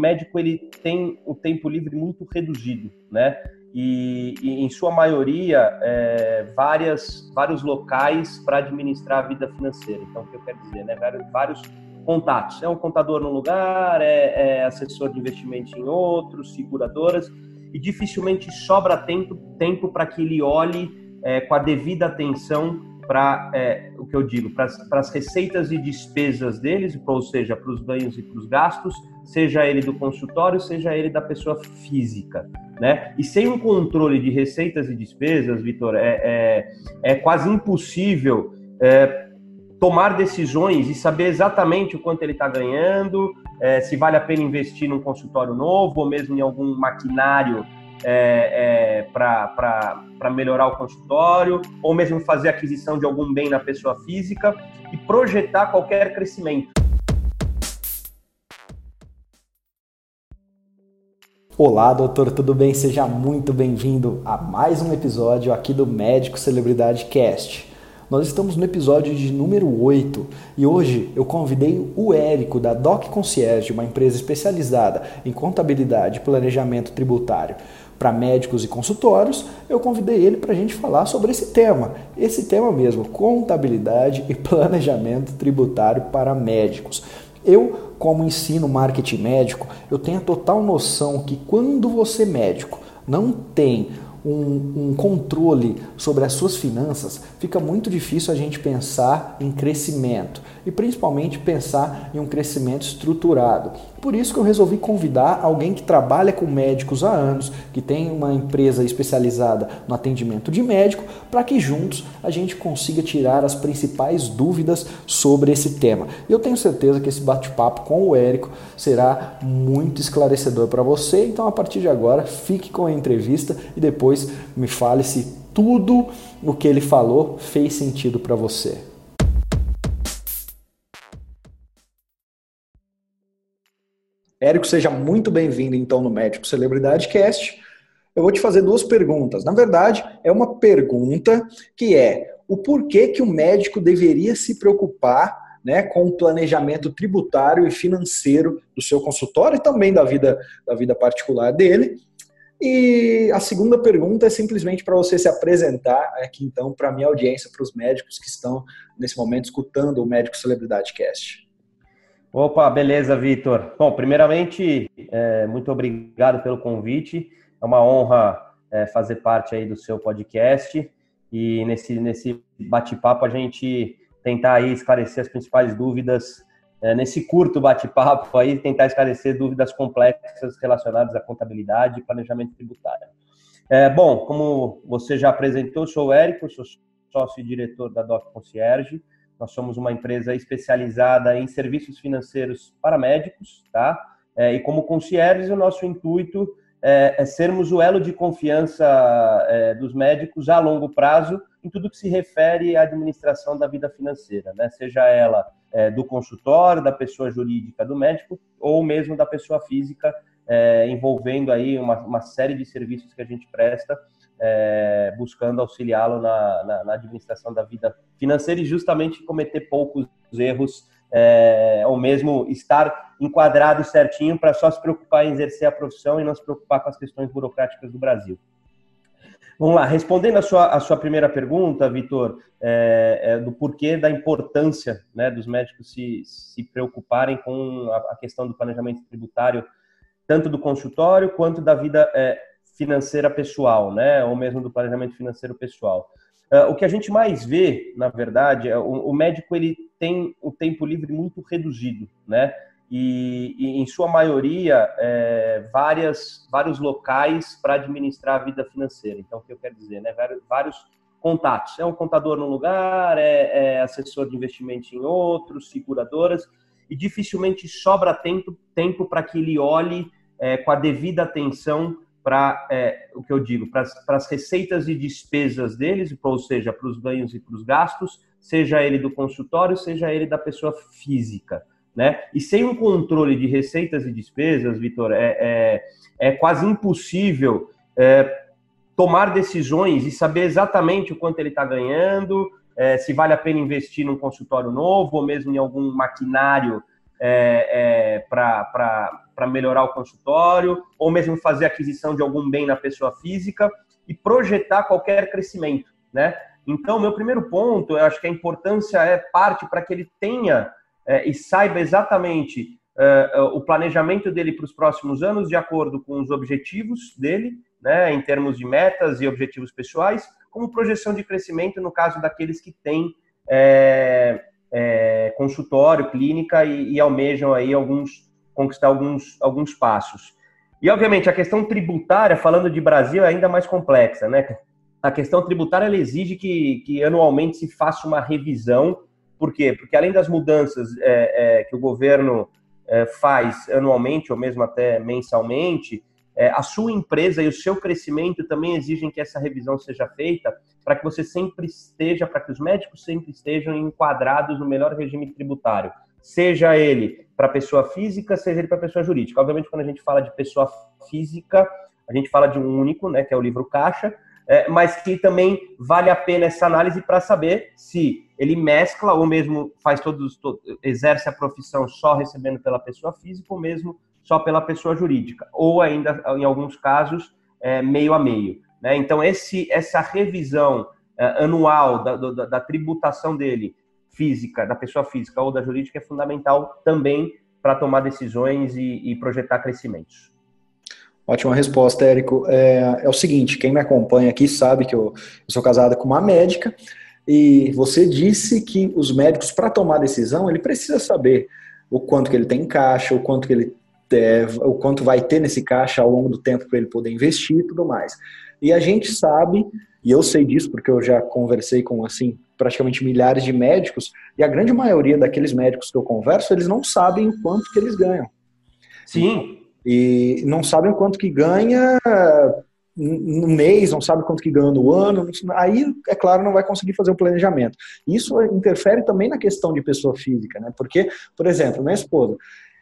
médico ele tem o tempo livre muito reduzido, né? E, e em sua maioria, é, várias, vários locais para administrar a vida financeira. Então, o que eu quero dizer, né? Vários, vários contatos. É um contador num lugar, é, é assessor de investimento em outros, seguradoras, e dificilmente sobra tempo tempo para que ele olhe é, com a devida atenção para é, o que eu digo, para as receitas e despesas deles, ou seja, para os ganhos e para os gastos, seja ele do consultório, seja ele da pessoa física, né? E sem um controle de receitas e despesas, Vitor, é, é, é, quase impossível é, tomar decisões e saber exatamente o quanto ele está ganhando, é, se vale a pena investir num consultório novo ou mesmo em algum maquinário é, é, para melhorar o consultório, ou mesmo fazer aquisição de algum bem na pessoa física e projetar qualquer crescimento. Olá, doutor, tudo bem? Seja muito bem-vindo a mais um episódio aqui do Médico Celebridade Cast. Nós estamos no episódio de número 8 e hoje eu convidei o Érico da Doc Concierge, uma empresa especializada em contabilidade e planejamento tributário para médicos e consultórios. Eu convidei ele para a gente falar sobre esse tema, esse tema mesmo, contabilidade e planejamento tributário para médicos. Eu, como ensino marketing médico, eu tenho a total noção que quando você médico não tem um, um, controle sobre as suas finanças, fica muito difícil a gente pensar em crescimento e principalmente pensar em um crescimento estruturado. Por isso que eu resolvi convidar alguém que trabalha com médicos há anos, que tem uma empresa especializada no atendimento de médico, para que juntos a gente consiga tirar as principais dúvidas sobre esse tema. Eu tenho certeza que esse bate-papo com o Érico será muito esclarecedor para você. Então, a partir de agora, fique com a entrevista e depois me fale se tudo o que ele falou fez sentido para você. Érico, seja muito bem-vindo então no Médico Celebridade Cast. Eu vou te fazer duas perguntas. Na verdade, é uma pergunta que é o porquê que o médico deveria se preocupar né, com o planejamento tributário e financeiro do seu consultório e também da vida, da vida particular dele. E a segunda pergunta é simplesmente para você se apresentar aqui então para a minha audiência, para os médicos que estão nesse momento escutando o Médico Celebridade Cast. Opa, beleza, Vitor. Bom, primeiramente, é, muito obrigado pelo convite. É uma honra é, fazer parte aí do seu podcast e nesse, nesse bate-papo a gente tentar aí esclarecer as principais dúvidas é, nesse curto bate-papo aí, tentar esclarecer dúvidas complexas relacionadas à contabilidade e planejamento tributário. É, bom, como você já apresentou, sou o Érico, sou sócio e diretor da Doc Concierge, nós somos uma empresa especializada em serviços financeiros para médicos, tá? É, e como concierge, o nosso intuito é, é sermos o elo de confiança é, dos médicos a longo prazo em tudo que se refere à administração da vida financeira, né? Seja ela é, do consultório, da pessoa jurídica do médico ou mesmo da pessoa física, é, envolvendo aí uma, uma série de serviços que a gente presta é, buscando auxiliá-lo na, na, na, administração da vida financeira e justamente cometer poucos erros é, ou mesmo estar enquadrado certinho para só se preocupar em exercer a profissão e não se preocupar com as questões burocráticas do Brasil. Vamos lá, respondendo a sua, a sua primeira pergunta, Vitor, é, é, do porquê da importância né, dos médicos se, se preocuparem com a, a, questão do planejamento tributário, tanto do consultório quanto da vida é, financeira pessoal, né? Ou mesmo do planejamento financeiro pessoal. Uh, o que a gente mais vê, na verdade, é o, o, médico ele tem o tempo livre muito reduzido, né? E, e em sua maioria, é, várias, vários locais para administrar a vida financeira. Então, o que eu quero dizer, né? Vários, vários contatos. É um contador num lugar, é, é assessor de investimento em outros, seguradoras, e dificilmente sobra tempo, tempo para que ele olhe é, com a devida atenção para é, o que eu digo, para as receitas e despesas deles, ou seja, para os ganhos e para os gastos, seja ele do consultório, seja ele da pessoa física. Né? E sem um controle de receitas e despesas, Vitor, é, é, é, quase impossível é, tomar decisões e saber exatamente o quanto ele está ganhando, é, se vale a pena investir num consultório novo ou mesmo em algum maquinário é, para para melhorar o consultório, ou mesmo fazer aquisição de algum bem na pessoa física e projetar qualquer crescimento, né? Então, meu primeiro ponto, eu acho que a importância é parte para que ele tenha é, e saiba exatamente é, é o planejamento dele para os próximos anos de acordo com os objetivos dele, né, em termos de metas e objetivos pessoais, como projeção de crescimento no caso daqueles que têm é, é, consultório, clínica e, e, almejam aí alguns conquistar alguns, alguns passos. E obviamente a questão tributária, falando de Brasil, é ainda mais complexa, né? A questão tributária ela exige que, que anualmente se faça uma revisão. Por quê? Porque além das mudanças é, é, que o governo é, faz anualmente ou mesmo até mensalmente, é, a sua empresa e o seu crescimento também exigem que essa revisão seja feita para que você sempre esteja, para que os médicos sempre estejam enquadrados no melhor regime tributário, seja ele para pessoa física, seja ele para pessoa jurídica. Obviamente, quando a gente fala de pessoa física, a gente fala de um único, né, que é o livro caixa, é, mas que também vale a pena essa análise para saber se ele mescla ou mesmo faz todos, todo, exerce a profissão só recebendo pela pessoa física ou mesmo só pela pessoa jurídica, ou ainda, em alguns casos, é, meio a meio. Né? Então, esse, essa revisão é, anual da, da, da, tributação dele, física, da pessoa física ou da jurídica, é fundamental também para tomar decisões e, e, projetar crescimentos. Ótima resposta, Érico. É, é, o seguinte, quem me acompanha aqui sabe que eu, eu sou casado com uma médica e você disse que os médicos, para tomar decisão, ele precisa saber o quanto que ele tem em caixa, o quanto que ele é, o quanto vai ter nesse caixa ao longo do tempo para ele poder investir e tudo mais. E a gente sabe, e eu sei disso porque eu já conversei com assim praticamente milhares de médicos, e a grande maioria daqueles médicos que eu converso, eles não sabem o quanto que eles ganham. Sim. E não sabem o quanto que ganha no mês, não sabe quanto que ganha no ano, aí, é claro, não vai conseguir fazer o planejamento. Isso interfere também na questão de pessoa física, né? Porque, por exemplo, minha esposa,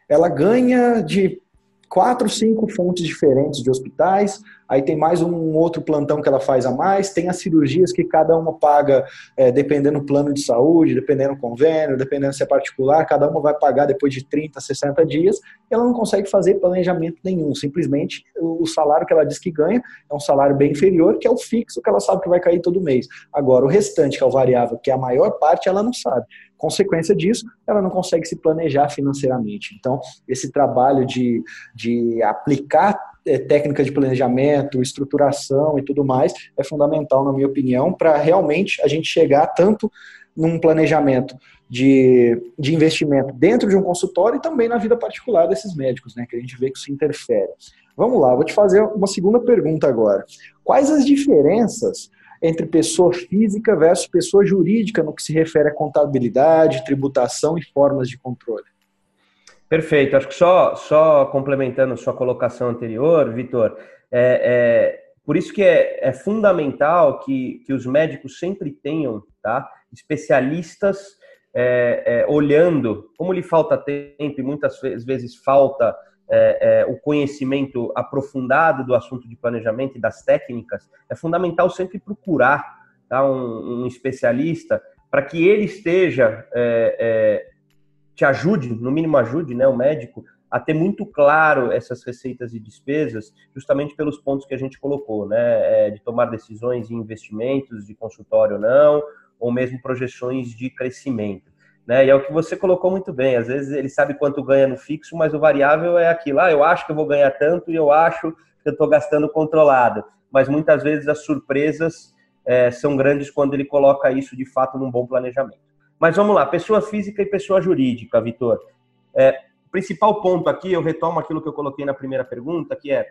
ela ganha de quatro, cinco fontes diferentes de hospitais, aí tem mais um outro plantão que ela faz a mais, tem as cirurgias que cada uma paga é, dependendo do plano de saúde, dependendo do convênio, dependendo se é particular, cada uma vai pagar depois de 30, 60 dias, ela não consegue fazer planejamento nenhum, simplesmente o salário que ela diz que ganha é um salário bem inferior, que é o fixo que ela sabe que vai cair todo mês. Agora, o restante, que é o variável, que é a maior parte, ela não sabe. Consequência disso, ela não consegue se planejar financeiramente. Então, esse trabalho de, de aplicar é, técnica de planejamento, estruturação e tudo mais é fundamental, na minha opinião, para realmente a gente chegar tanto num planejamento de, de investimento dentro de um consultório e também na vida particular desses médicos, né? Que a gente vê que isso interfere. Vamos lá, vou te fazer uma segunda pergunta agora. Quais as diferenças entre pessoa física versus pessoa jurídica no que se refere à contabilidade, tributação e formas de controle. Perfeito. Acho que só, só complementando sua colocação anterior, Vitor, é, é, por isso que é, é, fundamental que, que os médicos sempre tenham tá, especialistas é, é, olhando, como lhe falta tempo e muitas vezes falta é, é, o conhecimento aprofundado do assunto de planejamento e das técnicas, é fundamental sempre procurar tá, um, um especialista para que ele esteja, é, é, te ajude, no mínimo ajude né, o médico, a ter muito claro essas receitas e despesas, justamente pelos pontos que a gente colocou, né, é, de tomar decisões em investimentos, de consultório ou não, ou mesmo projeções de crescimento. Né? E é o que você colocou muito bem. Às vezes ele sabe quanto ganha no fixo, mas o variável é aquilo. Ah, eu acho que eu vou ganhar tanto e eu acho que eu estou gastando controlado. Mas muitas vezes as surpresas é, são grandes quando ele coloca isso de fato num bom planejamento. Mas vamos lá, pessoa física e pessoa jurídica, Vitor. É, principal ponto aqui, eu retomo aquilo que eu coloquei na primeira pergunta, que é,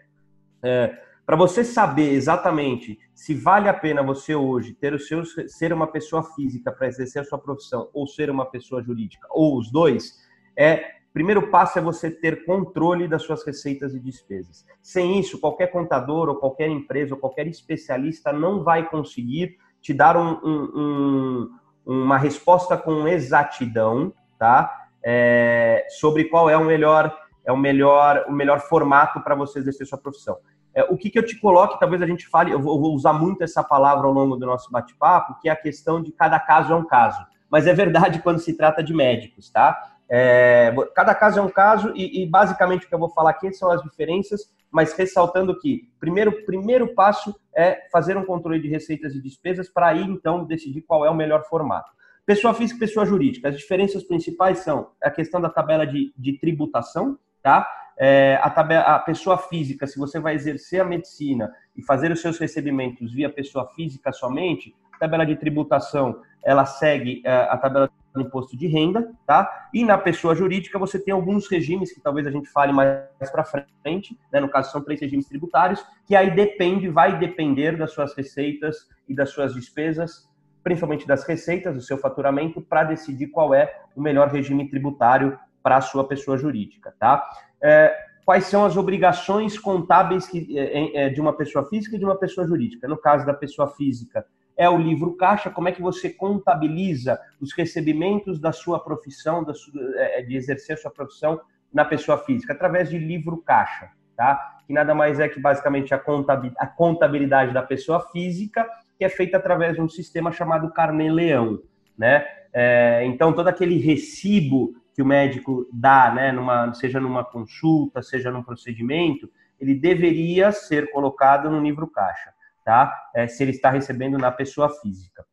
é para você saber exatamente se vale a pena você hoje ter o seu ser uma pessoa física para exercer a sua profissão ou ser uma pessoa jurídica ou os dois, é primeiro passo é você ter controle das suas receitas e despesas. Sem isso, qualquer contador ou qualquer empresa ou qualquer especialista não vai conseguir te dar um, um, um, uma resposta com exatidão, tá? É, sobre qual é o melhor é o melhor o melhor formato para você exercer sua profissão. É, o que, que eu te coloco, talvez a gente fale, eu vou, vou usar muito essa palavra ao longo do nosso bate-papo, que é a questão de cada caso é um caso. Mas é verdade quando se trata de médicos, tá? É, cada caso é um caso e, e, basicamente o que eu vou falar aqui são as diferenças, mas ressaltando que primeiro primeiro passo é fazer um controle de receitas e despesas para aí então decidir qual é o melhor formato. Pessoa física e pessoa jurídica. As diferenças principais são a questão da tabela de, de tributação, tá? É, a, tabela, a pessoa física, se você vai exercer a medicina e fazer os seus recebimentos via pessoa física somente, a tabela de tributação ela segue é, a tabela do imposto de renda, tá? E na pessoa jurídica você tem alguns regimes que talvez a gente fale mais para frente, né? No caso são três regimes tributários que aí depende, vai depender das suas receitas e das suas despesas, principalmente das receitas, do seu faturamento, para decidir qual é o melhor regime tributário para a sua pessoa jurídica, tá? É, quais são as obrigações contábeis que, é, é, de uma pessoa física e de uma pessoa jurídica. No caso da pessoa física, é o livro caixa, como é que você contabiliza os recebimentos da sua profissão, da sua, é, de exercer a sua profissão na pessoa física, através de livro caixa, tá? Que nada mais é que basicamente a contabilidade da pessoa física, que é feita através de um sistema chamado Carnê-Leão, né? É, então, todo aquele recibo que o médico dá, né, numa, seja numa consulta, seja num procedimento, ele deveria ser colocado no livro caixa, tá? É, se ele está recebendo na pessoa física.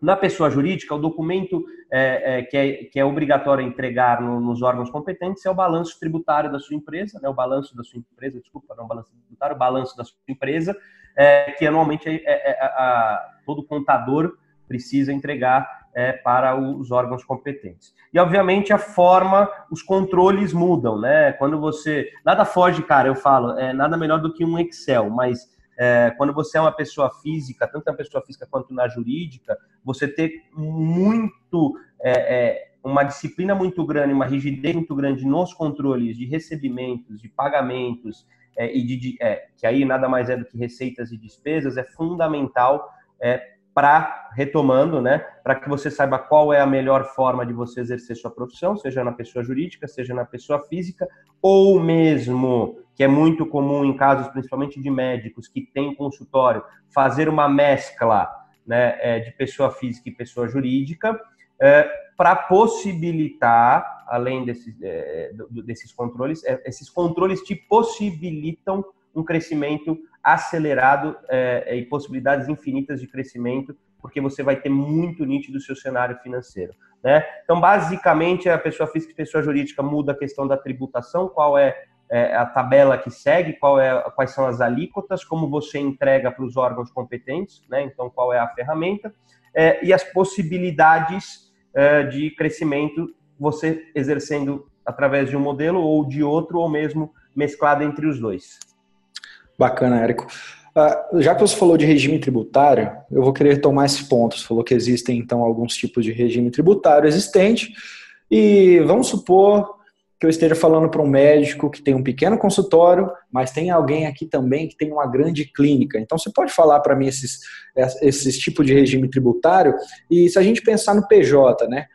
Na pessoa jurídica, o documento é, é, que, é, que é obrigatório entregar no, nos órgãos competentes é o balanço tributário da sua empresa, né, o balanço da sua empresa, desculpa, não o balanço tributário, o balanço da sua empresa, é, que anualmente é, é, é, a, todo contador precisa entregar é, para os órgãos competentes. E, obviamente, a forma, os controles mudam, né? Quando você. Nada foge, cara, eu falo, é nada melhor do que um Excel, mas é, quando você é uma pessoa física, tanto na pessoa física quanto na jurídica, você ter muito. É, é, uma disciplina muito grande, uma rigidez muito grande nos controles de recebimentos, de pagamentos, é, e de, de é, que aí nada mais é do que receitas e despesas, é fundamental é, para retomando, né, para que você saiba qual é a melhor forma de você exercer sua profissão, seja na pessoa jurídica, seja na pessoa física, ou mesmo, que é muito comum em casos principalmente de médicos que têm consultório, fazer uma mescla né, é, de pessoa física e pessoa jurídica, é, para possibilitar, além desses, é, desses controles, é, esses controles te possibilitam um crescimento acelerado é, e possibilidades infinitas de crescimento, porque você vai ter muito nítido o seu cenário financeiro. Né? Então, basicamente, a pessoa física e pessoa jurídica muda a questão da tributação, qual é, é a tabela que segue, qual é, quais são as alíquotas, como você entrega para os órgãos competentes, né? então qual é a ferramenta, é, e as possibilidades é, de crescimento, você exercendo através de um modelo ou de outro, ou mesmo mesclado entre os dois. Bacana, Érico. Uh, já que você falou de regime tributário, eu vou querer tomar esse ponto. Você falou que existem, então, alguns tipos de regime tributário existente. E vamos supor que eu esteja falando para um médico que tem um pequeno consultório, mas tem alguém aqui também que tem uma grande clínica. Então, você pode falar para mim esses, esses tipos de regime tributário? E se a gente pensar no PJ, né?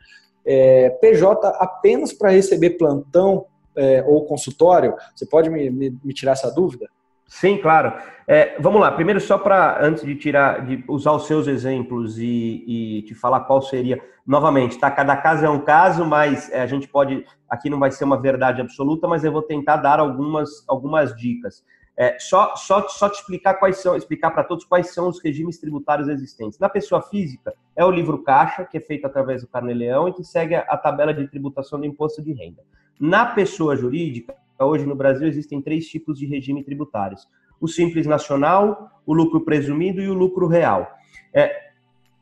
É, PJ apenas para receber plantão é, ou consultório, você pode me, me, me tirar essa dúvida? Sim, claro. É, vamos lá. Primeiro, só para antes de tirar, de usar os seus exemplos e, e te falar qual seria. Novamente, tá? Cada caso é um caso, mas é, a gente pode. Aqui não vai ser uma verdade absoluta, mas eu vou tentar dar algumas, algumas dicas. É, só, só, só te explicar quais são, explicar para todos quais são os regimes tributários existentes. Na pessoa física, é o livro caixa, que é feito através do Carnê-Leão e que segue a, a tabela de tributação do imposto de renda. Na pessoa jurídica, hoje no Brasil existem três tipos de regime tributários: o simples nacional, o lucro presumido e o lucro real. É,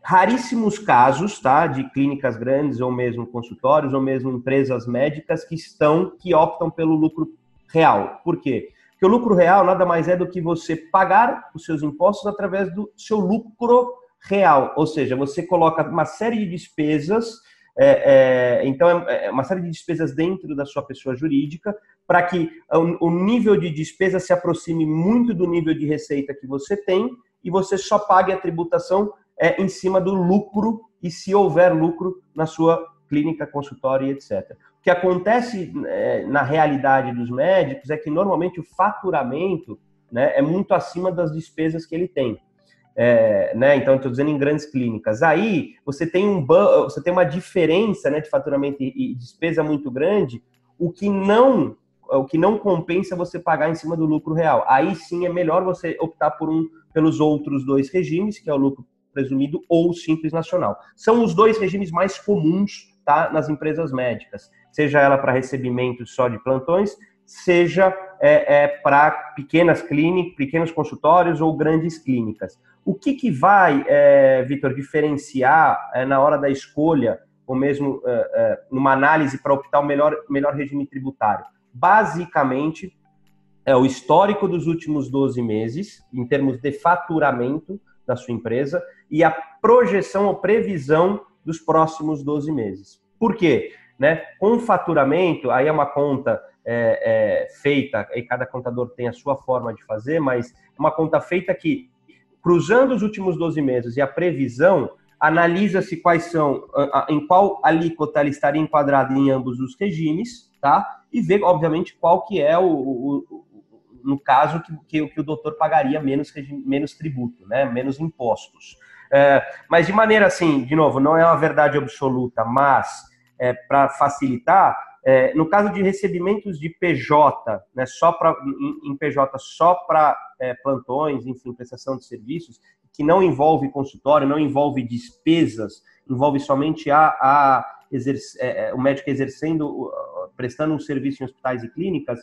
raríssimos casos, tá, de clínicas grandes ou mesmo consultórios ou mesmo empresas médicas que estão que optam pelo lucro real. Por quê? Porque o lucro real nada mais é do que você pagar os seus impostos através do seu lucro real, ou seja, você coloca uma série de despesas é, é, então, é, é uma série de despesas dentro da sua pessoa jurídica para que o, nível de despesa se aproxime muito do nível de receita que você tem e você só pague a tributação é, em cima do lucro e se houver lucro na sua clínica, consultório e etc. O que acontece é, na realidade dos médicos é que normalmente o faturamento né, é muito acima das despesas que ele tem. é, né? Então, estou dizendo em grandes clínicas. Aí você tem um você tem uma diferença né, de faturamento e, e despesa muito grande, o que não o que não compensa é você pagar em cima do lucro real. Aí sim é melhor você optar por um pelos outros dois regimes, que é o lucro presumido ou simples nacional. São os dois regimes mais comuns tá, nas empresas médicas, seja ela para recebimento só de plantões, seja é, é, para pequenas clínicas, pequenos consultórios ou grandes clínicas. O que, que vai, é, Vitor, diferenciar é, na hora da escolha, ou mesmo é, é, numa análise para optar o melhor, melhor regime tributário? Basicamente, é o histórico dos últimos 12 meses, em termos de faturamento da sua empresa, e a projeção ou previsão dos próximos 12 meses. Por quê? Né? Com faturamento, aí é uma conta é, é, feita, e cada contador tem a sua forma de fazer, mas é uma conta feita que, cruzando os últimos 12 meses e a previsão, analisa-se quais são, em qual alíquota ele estaria enquadrado em ambos os regimes, tá? E vê, obviamente, qual que é o, o no caso que, que, que, o doutor pagaria menos, menos tributo, né? menos impostos. É, mas de maneira assim, de novo, não é uma verdade absoluta, mas é, para facilitar, é, no caso de recebimentos de PJ, né, só pra, em, em PJ só para é, plantões, enfim, prestação de serviços, que não envolve consultório, não envolve despesas, envolve somente a, a exerce, é, é, o médico exercendo, prestando um serviço em hospitais e clínicas,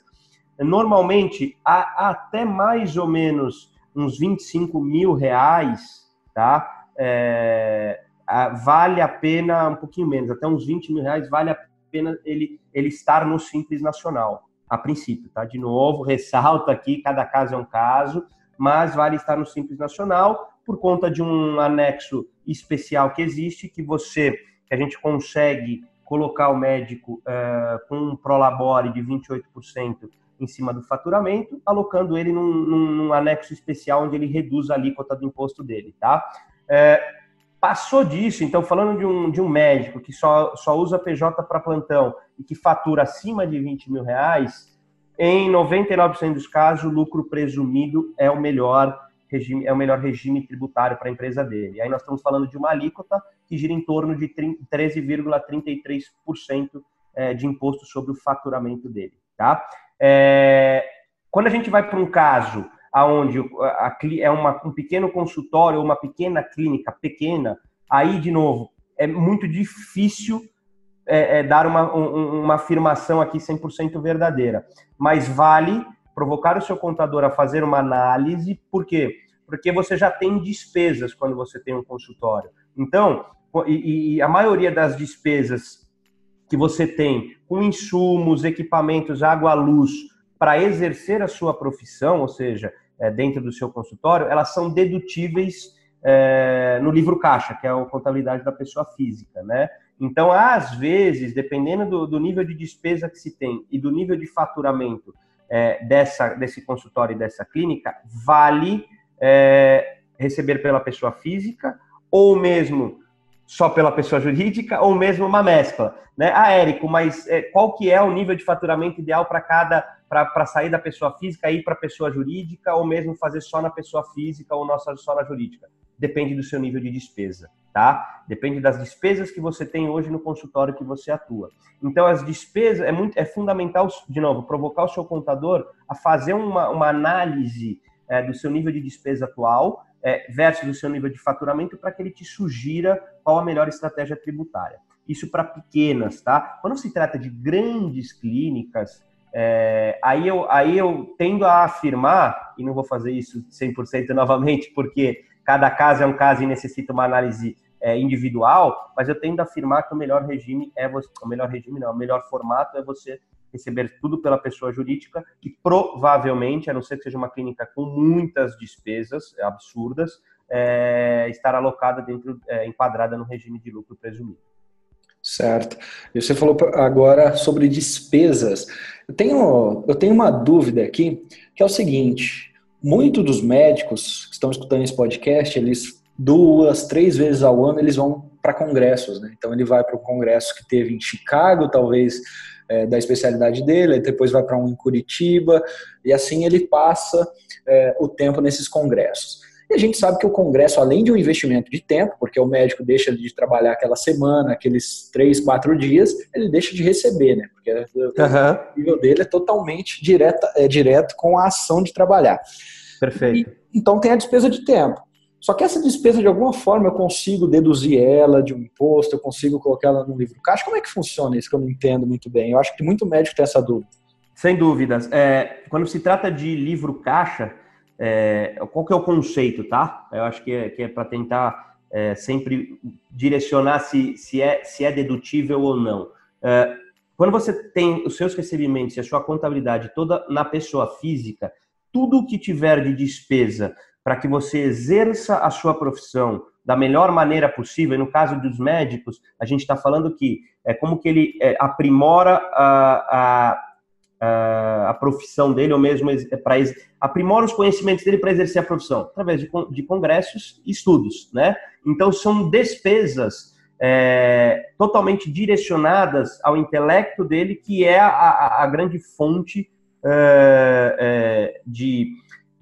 normalmente há até mais ou menos uns 25 mil reais, tá? É, vale a pena um pouquinho menos, até uns 20 mil reais vale a pena ele, ele estar no Simples Nacional, a princípio, tá? De novo, ressalto aqui, cada caso é um caso, mas vale estar no Simples Nacional por conta de um anexo especial que existe, que você, que a gente consegue colocar o médico uh, com um prolabore de 28% em cima do faturamento, alocando ele num, num, num, anexo especial onde ele reduz a alíquota do imposto dele, tá? É, Passou disso, então, falando de um, de um médico que só, só usa PJ para plantão e que fatura acima de 20 mil reais, em 99% dos casos, o lucro presumido é o melhor regime, é o melhor regime tributário para a empresa dele. Aí nós estamos falando de uma alíquota que gira em torno de 13,33% é, de imposto sobre o faturamento dele. Tá? É, quando a gente vai para um caso a, é uma, um pequeno consultório ou uma pequena clínica pequena, aí, de novo, é muito difícil é, é, dar uma, um, uma afirmação aqui 100% verdadeira. Mas vale provocar o seu contador a fazer uma análise, por quê? Porque você já tem despesas quando você tem um consultório. Então, e, e a maioria das despesas que você tem com insumos, equipamentos, água, luz, para exercer a sua profissão, ou seja, é, dentro do seu consultório, elas são dedutíveis é, no livro caixa, que é a contabilidade da pessoa física, né? Então, às vezes, dependendo do, do nível de despesa que se tem e do nível de faturamento é, dessa, desse consultório e dessa clínica, vale é, receber pela pessoa física ou mesmo só pela pessoa jurídica ou mesmo uma mescla, né? Ah, Érico, mas é, qual que é o nível de faturamento ideal para cada para sair da pessoa física e ir para a pessoa jurídica ou mesmo fazer só na pessoa física ou nossa só na jurídica? Depende do seu nível de despesa, tá? Depende das despesas que você tem hoje no consultório que você atua. Então as despesas é muito é fundamental de novo provocar o seu contador a fazer uma, uma análise é, do seu nível de despesa atual é, versus o seu nível de faturamento para que ele te sugira qual a melhor estratégia tributária. Isso para pequenas, tá? Quando se trata de grandes clínicas, é, aí, eu, aí eu tendo a afirmar, e não vou fazer isso 100% novamente, porque cada caso é um caso e necessita uma análise é, individual, mas eu tendo a afirmar que o melhor regime é você, o melhor regime não, o melhor formato é você receber tudo pela pessoa jurídica e provavelmente, a não ser que seja uma clínica com muitas despesas absurdas, é, estar alocada dentro, é, enquadrada no regime de lucro presumido. Certo. E você falou agora sobre despesas. Eu tenho, eu tenho uma dúvida aqui, que é o seguinte: muitos dos médicos que estão escutando esse podcast, eles duas, três vezes ao ano eles vão para congressos, né? Então ele vai para o congresso que teve em Chicago, talvez é, da especialidade dele, depois vai para um em Curitiba, e assim ele passa é, o tempo nesses congressos. E a gente sabe que o Congresso, além de um investimento de tempo, porque o médico deixa de trabalhar aquela semana, aqueles três, quatro dias, ele deixa de receber, né? Porque uhum. o nível dele é totalmente direta, é direto com a ação de trabalhar. Perfeito. E, então tem a despesa de tempo. Só que essa despesa, de alguma forma, eu consigo deduzir ela de um imposto, eu consigo colocar ela no livro caixa. Como é que funciona isso que eu não entendo muito bem? Eu acho que muito médico tem essa dúvida. Sem dúvidas. É, quando se trata de livro caixa, é, qual que é o conceito, tá? Eu acho que é, é para tentar é, sempre direcionar se, se, é, se é dedutível ou não. É, quando você tem os seus recebimentos e a sua contabilidade toda na pessoa física, tudo que tiver de despesa para que você exerça a sua profissão da melhor maneira possível. E no caso dos médicos, a gente está falando que é como que ele é, aprimora a, a, a, profissão dele, ou mesmo para aprimora os conhecimentos dele para exercer a profissão, através de, de congressos e estudos, né? Então são despesas é, totalmente direcionadas ao intelecto dele, que é a, a, a grande fonte é, é de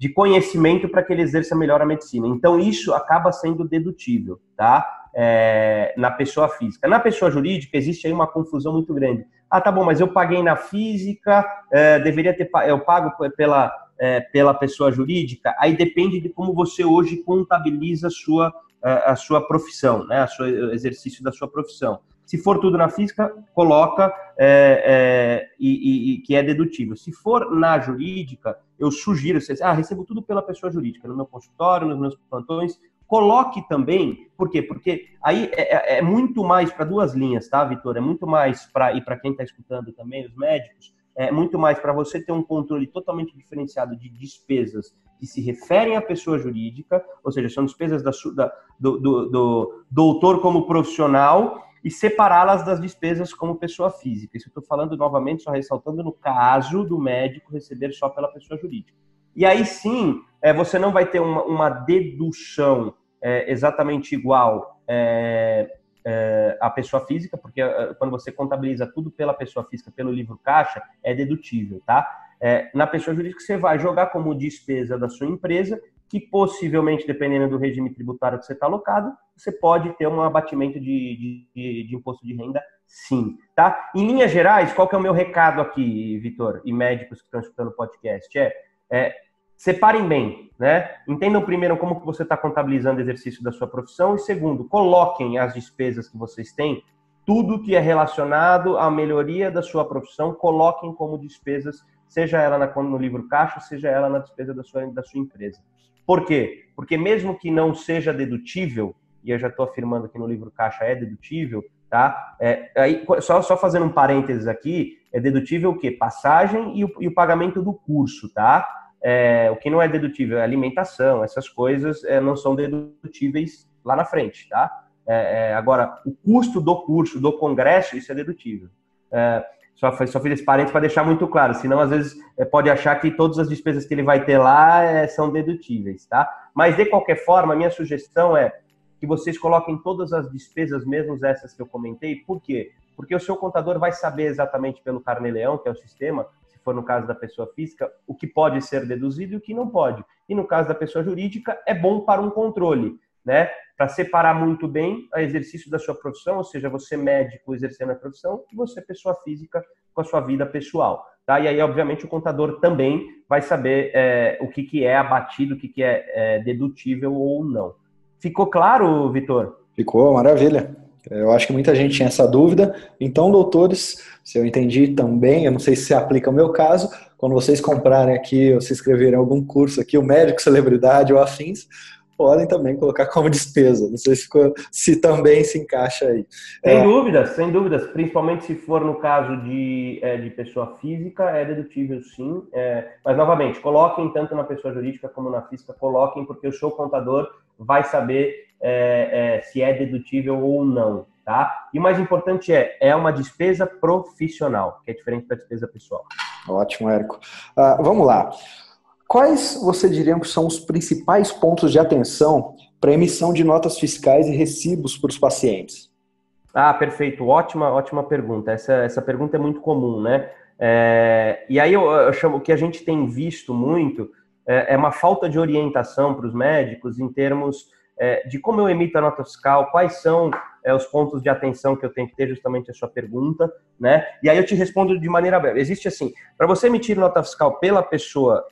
de conhecimento para que ele exerça melhor a medicina. Então, isso acaba sendo dedutível, tá? É, na pessoa física. Na pessoa jurídica, existe aí uma confusão muito grande. Ah, tá bom, mas eu paguei na física, é, deveria ter, eu pago pela, é, pela pessoa jurídica. Aí depende de como você hoje contabiliza a sua, a sua profissão, né? o exercício da sua profissão. Se for tudo na física, coloca é, é, e, e, que é dedutível. Se for na jurídica, eu sugiro, você, ah, recebo tudo pela pessoa jurídica, no meu consultório, nos meus plantões, coloque também, por quê? Porque aí é, é, é muito mais para duas linhas, tá, Vitor? É muito mais para, e para quem está escutando também, os médicos, é muito mais para você ter um controle totalmente diferenciado de despesas que se referem à pessoa jurídica, ou seja, são despesas da, da, do, do, do doutor como profissional e separá-las das despesas como pessoa física. Isso eu estou falando novamente, só ressaltando no caso do médico receber só pela pessoa jurídica. E aí sim, é, você não vai ter uma, uma dedução é, exatamente igual é, é, à pessoa física, porque é, quando você contabiliza tudo pela pessoa física, pelo livro caixa, é dedutível, tá? É, na pessoa jurídica, você vai jogar como despesa da sua empresa que possivelmente, dependendo do regime tributário que você está alocado, você pode ter um abatimento de, de, de, imposto de renda, sim. Tá? Em linhas gerais, qual que é o meu recado aqui, Vitor, e médicos que estão escutando o podcast? É, é separem bem, né? Entendam primeiro como que você está contabilizando o exercício da sua profissão e segundo, coloquem as despesas que vocês têm, tudo que é relacionado à melhoria da sua profissão, coloquem como despesas, seja ela no livro caixa, seja ela na despesa da sua, da sua empresa. Por quê? Porque mesmo que não seja dedutível, e eu já estou afirmando que no livro caixa é dedutível, tá? É, aí, só, só fazendo um parênteses aqui, é dedutível o quê? Passagem e o, e o pagamento do curso, tá? É, o que não é dedutível é alimentação, essas coisas é, não são dedutíveis lá na frente, tá? É, é, agora, o custo do curso, do congresso, isso é dedutível. Só, só fiz esse parênteses para deixar muito claro, senão às vezes é, pode achar que todas as despesas que ele vai ter lá é, são dedutíveis, tá? Mas de qualquer forma, a minha sugestão é que vocês coloquem todas as despesas, mesmo essas que eu comentei. Por quê? Porque o seu contador vai saber exatamente pelo carnê-leão, que é o sistema, se for no caso da pessoa física, o que pode ser deduzido e o que não pode. E no caso da pessoa jurídica, é bom para um controle né? Para separar muito bem o exercício da sua profissão, ou seja, você médico exercendo a profissão e você pessoa física com a sua vida pessoal, tá? E aí, obviamente, o contador também vai saber é, o que, que é abatido, o que, que é, é dedutível ou não. Ficou claro, Vitor? Ficou, maravilha. Eu acho que muita gente tinha essa dúvida. Então, doutores, se eu entendi também, eu não sei se se aplica ao meu caso, quando vocês comprarem aqui ou se inscreverem em algum curso aqui, o médico celebridade ou afins, podem também colocar como despesa. Não sei se, se também se encaixa aí. Sem é... dúvidas, sem dúvidas. Principalmente se for no caso de, é, de pessoa física, é dedutível sim. É, mas, novamente, coloquem tanto na pessoa jurídica como na física, coloquem, porque o seu contador vai saber é, é, se é dedutível ou não. Tá? E o mais importante é, é uma despesa profissional, que é diferente da despesa pessoal. Ótimo, Érico. Uh, vamos lá. Quais você diria que são os principais pontos de atenção para emissão de notas fiscais e recibos para os pacientes? Ah, perfeito. Ótima, ótima pergunta. Essa, essa pergunta é muito comum, né? É, e aí eu, eu chamo o que a gente tem visto muito é, é uma falta de orientação para os médicos em termos é, de como eu emito a nota fiscal, quais são é, os pontos de atenção que eu tenho que ter, justamente a sua pergunta, né? E aí eu te respondo de maneira breve. Existe assim, para você emitir nota fiscal pela pessoa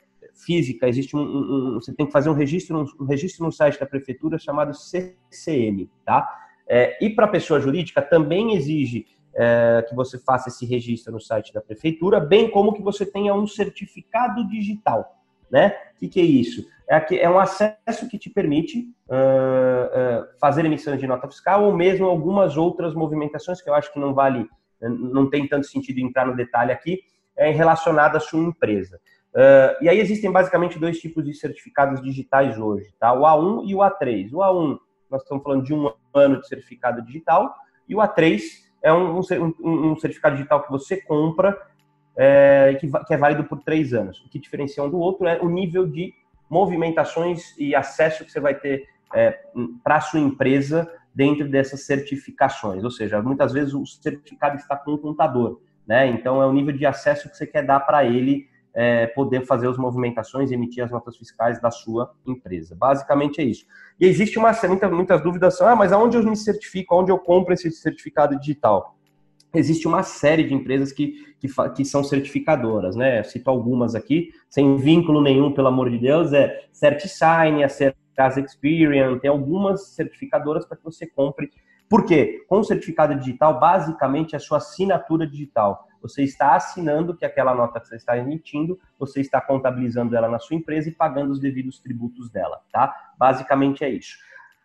física, existe um, um, você tem que fazer um registro, um, registro no site da prefeitura chamado CCM, tá? É, e para pessoa jurídica também exige é, que você faça esse registro no site da prefeitura, bem como que você tenha um certificado digital, né? O que, que é isso? É, que, é um acesso que te permite uh, uh, fazer emissão de nota fiscal ou mesmo algumas outras movimentações que eu acho que não vale, não tem tanto sentido entrar no detalhe aqui, é relacionada à sua empresa. Uh, e aí existem basicamente dois tipos de certificados digitais hoje, tá? O A1 e o A3. O A1, nós estamos falando de um ano de certificado digital, e o A3 é um, um, um certificado digital que você compra é, que, que, é válido por três anos. O que diferencia um do outro é o nível de movimentações e acesso que você vai ter é, para a sua empresa dentro dessas certificações. Ou seja, muitas vezes o certificado está com o contador, né? Então é o nível de acesso que você quer dar para ele é, poder fazer as movimentações e emitir as notas fiscais da sua empresa. Basicamente é isso. E existe uma muitas, muitas dúvidas ah, mas aonde eu me certifico, aonde eu compro esse certificado digital? Existe uma série de empresas que, que, que são certificadoras, né? Eu cito algumas aqui, sem vínculo nenhum, pelo amor de Deus, é CertiSign, a Certcasa Experian, tem algumas certificadoras para que você compre. Por quê? Com o certificado digital, basicamente, é a sua assinatura digital. Você está assinando que aquela nota que você está emitindo, você está contabilizando ela na sua empresa e pagando os devidos tributos dela, tá? Basicamente é isso.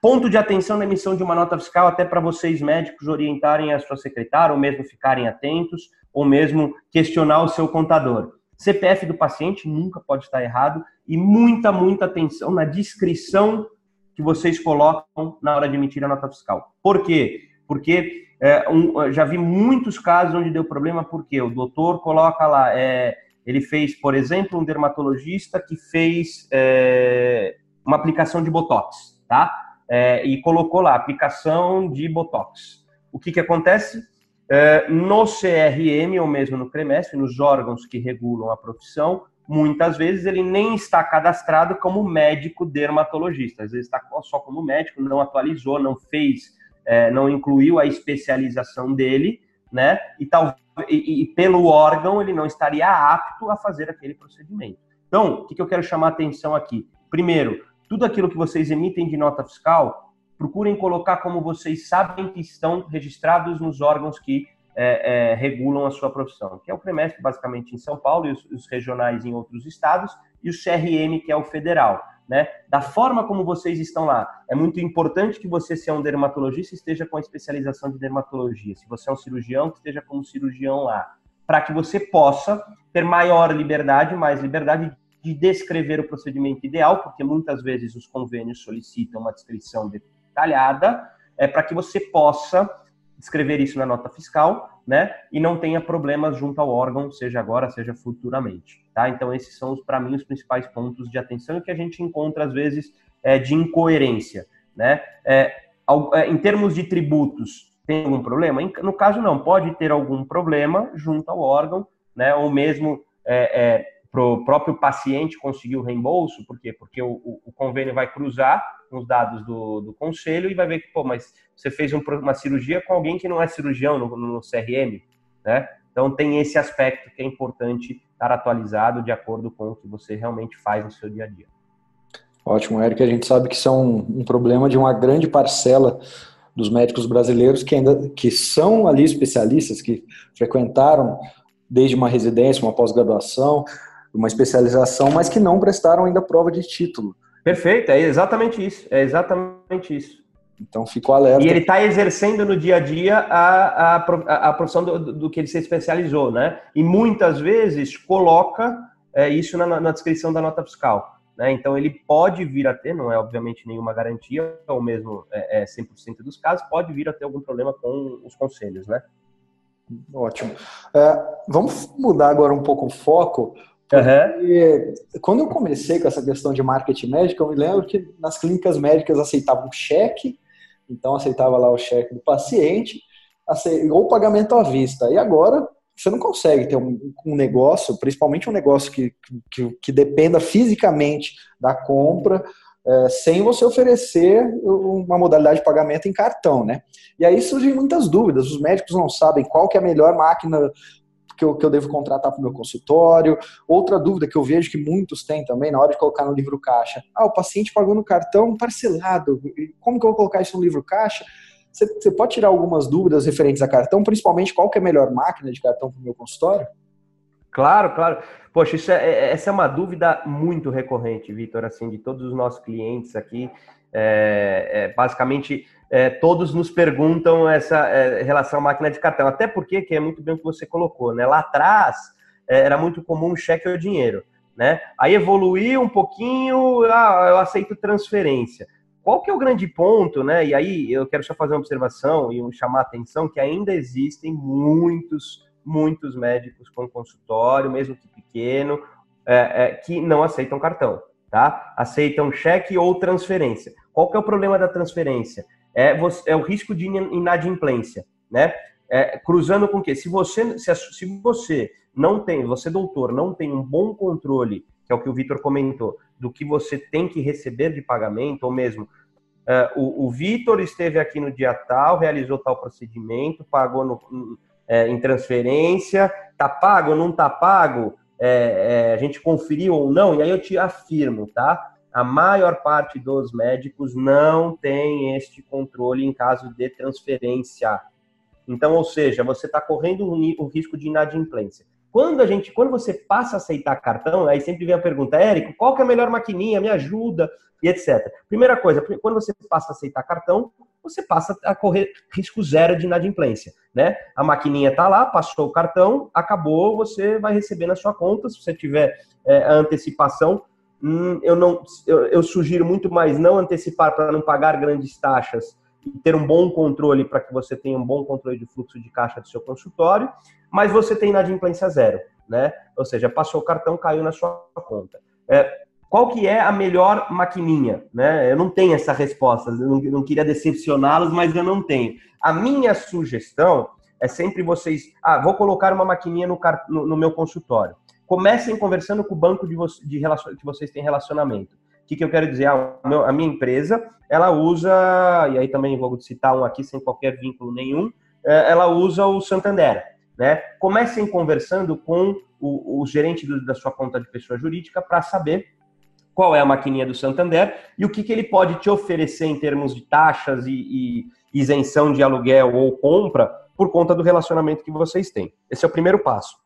Ponto de atenção na emissão de uma nota fiscal, até para vocês médicos orientarem a sua secretária, ou mesmo ficarem atentos, ou mesmo questionar o seu contador. CPF do paciente nunca pode estar errado e muita, muita atenção na descrição que vocês colocam na hora de emitir a nota fiscal. Por quê? Porque é, um, já vi muitos casos onde deu problema porque o doutor coloca lá, é, ele fez, por exemplo, um dermatologista que fez é, uma aplicação de botox, tá? É, e colocou lá aplicação de botox. O que que acontece? É, no CRM ou mesmo no CREMESP, nos órgãos que regulam a profissão, muitas vezes ele nem está cadastrado como médico dermatologista. Às vezes está só como médico, não atualizou, não fez é, não incluiu a especialização dele, né? E, tal, e, e, pelo órgão ele não estaria apto a fazer aquele procedimento. Então, o que, que eu quero chamar a atenção aqui? Primeiro, tudo aquilo que vocês emitem de nota fiscal, procurem colocar como vocês sabem que estão registrados nos órgãos que é, é, regulam a sua profissão, que é o CREMESP, basicamente em São Paulo, e os, os regionais em outros estados, e o CRM, que é o federal né? Da forma como vocês estão lá. É muito importante que você, se é um dermatologista, esteja com a especialização de dermatologia. Se você é um cirurgião, que esteja como cirurgião lá. Para que você possa ter maior liberdade, mais liberdade de descrever o procedimento ideal, porque muitas vezes os convênios solicitam uma descrição detalhada, é para que você possa escrever isso na nota fiscal, né? E não tenha problemas junto ao órgão, seja agora, seja futuramente, tá? Então esses são para mim os principais pontos de atenção que a gente encontra às vezes é, de incoerência, né? É, é em termos de tributos, tem algum problema? No caso não, pode ter algum problema junto ao órgão, né? Ou mesmo é, é para o próprio paciente conseguir o reembolso, por quê? Porque o, o, o convênio vai cruzar os dados do, do conselho e vai ver que, pô, mas você fez um, uma cirurgia com alguém que não é cirurgião no, no CRM, né? Então tem esse aspecto que é importante estar atualizado de acordo com o que você realmente faz no seu dia a dia. Ótimo, Eric. A gente sabe que isso é um, um problema de uma grande parcela dos médicos brasileiros que ainda que são ali especialistas, que frequentaram desde uma residência, uma pós-graduação, uma especialização, mas que não prestaram ainda prova de título. Perfeito, é exatamente isso. É exatamente isso. Então, fico alerta. E ele está exercendo no dia a dia a, a, a profissão do, do, que ele se especializou, né? E muitas vezes coloca é, isso na, na, descrição da nota fiscal. Né? Então, ele pode vir a ter, não é obviamente nenhuma garantia, ou mesmo é, é 100% dos casos, pode vir a ter algum problema com os conselhos, né? Ótimo. É, vamos mudar agora um pouco o foco Uhum. Quando eu comecei com essa questão de marketing médico, eu me lembro que nas clínicas médicas aceitavam cheque, então aceitava lá o cheque do paciente, ou pagamento à vista. E agora você não consegue ter um, um negócio, principalmente um negócio que, que, que dependa fisicamente da compra, é, sem você oferecer uma modalidade de pagamento em cartão, né? E aí surgem muitas dúvidas. Os médicos não sabem qual que é a melhor máquina que eu, que eu devo contratar para o meu consultório. Outra dúvida que eu vejo que muitos têm também na hora de colocar no livro caixa. Ah, o paciente pagou no cartão parcelado. Como que eu vou colocar isso no livro caixa? Você, você pode tirar algumas dúvidas referentes a cartão, principalmente qual que é a melhor máquina de cartão para o meu consultório? Claro, claro. Poxa, é, é, essa é uma dúvida muito recorrente, Vitor, assim, de todos os nossos clientes aqui. É, é, basicamente, é, todos nos perguntam essa é, relação à máquina de cartão. Até porque, que é muito bem o que você colocou, né? Lá atrás era muito comum cheque ou dinheiro, né? Aí evoluiu um pouquinho, ah, eu aceito transferência. Qual que é o grande ponto, né? E aí eu quero só fazer uma observação e chamar a atenção que ainda existem muitos, muitos médicos com consultório, mesmo que pequeno, é, é, que não aceitam cartão, tá? Aceitam cheque ou transferência. Qual que é o problema da transferência? É, você, é o risco de inadimplência, né? É, cruzando com o quê? Se você, se, se você não tem, você doutor, não tem um bom controle que é o que o Vitor comentou, do que você tem que receber de pagamento, ou mesmo uh, o, o Vitor esteve aqui no dia tal, realizou tal procedimento, pagou no, é, em transferência, tá pago ou não tá pago, é, é, a gente conferiu ou não, e aí eu te afirmo, tá? A maior parte dos médicos não tem este controle em caso de transferência. Então, ou seja, você está correndo o risco de inadimplência. Quando a gente, quando você passa a aceitar cartão, aí sempre vem a pergunta, Érico, qual que é a melhor maquininha? Me ajuda e etc. Primeira coisa, quando você passa a aceitar cartão, você passa a correr risco zero de inadimplência, né? A maquininha está lá, passou o cartão, acabou, você vai receber na sua conta. Se você tiver é, a antecipação, hum, eu não, eu, eu sugiro muito mais não antecipar para não pagar grandes taxas ter um bom controle para que você tenha um bom controle de fluxo de caixa do seu consultório, mas você tem inadimplência zero, né? Ou seja, passou o cartão, caiu na sua conta. É, qual que é a melhor maquininha? Né? Eu não tenho essa resposta, eu não, não queria decepcioná-los, mas eu não tenho. A minha sugestão é sempre vocês, ah, vou colocar uma maquininha no, no, no meu consultório. Comecem conversando com o banco de, vo de que vocês têm relacionamento. O que, que eu quero dizer? Ah, a minha empresa, ela usa, e aí também vou citar um aqui sem qualquer vínculo nenhum, é, ela usa o Santander. Né? Comecem conversando com o, o gerente do, da sua conta de pessoa jurídica para saber qual é a maquininha do Santander e o que, que ele pode te oferecer em termos de taxas e, e isenção de aluguel ou compra por conta do relacionamento que vocês têm. Esse é o primeiro passo.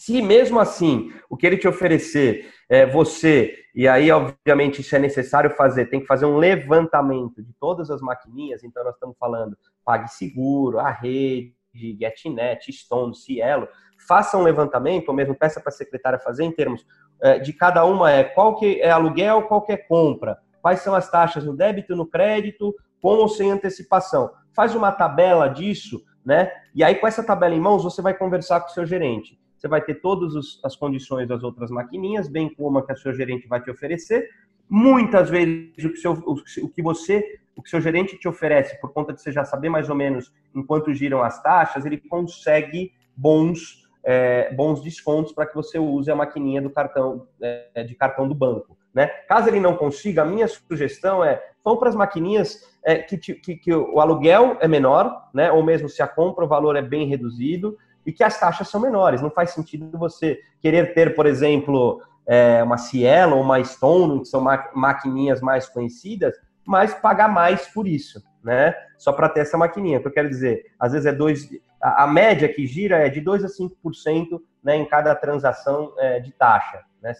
Se mesmo assim o que ele te oferecer é você, e aí obviamente isso é necessário fazer, tem que fazer um levantamento de todas as maquininhas, então nós estamos falando PagSeguro, a rede, GetNet, Stone, Cielo, faça um levantamento, ou mesmo peça para a secretária fazer em termos é, de cada uma é qual que é aluguel, qual que é compra, quais são as taxas no débito, no crédito, com ou sem antecipação. Faz uma tabela disso, né? E aí com essa tabela em mãos você vai conversar com o seu gerente você vai ter todas as condições das outras maquininhas, bem como a que o seu gerente vai te oferecer. Muitas vezes o que, seu, o que você, o que seu gerente te oferece, por conta de você já saber mais ou menos enquanto giram as taxas, ele consegue bons, é, bons descontos para que você use a maquininha do cartão é, de cartão do banco. Né? Caso ele não consiga, a minha sugestão é vão para as maquininhas é, que, que, que, o aluguel é menor, né? ou mesmo se a compra o valor é bem reduzido, e que as taxas são menores. Não faz sentido você querer ter, por exemplo, é, uma Cielo ou uma Stone, que são ma maquininhas mais conhecidas, mas pagar mais por isso, né? Só para ter essa maquininha. O que eu quero dizer, às vezes é dois. A, a média que gira é de 2 a 5% né, em cada transação é, de taxa, né?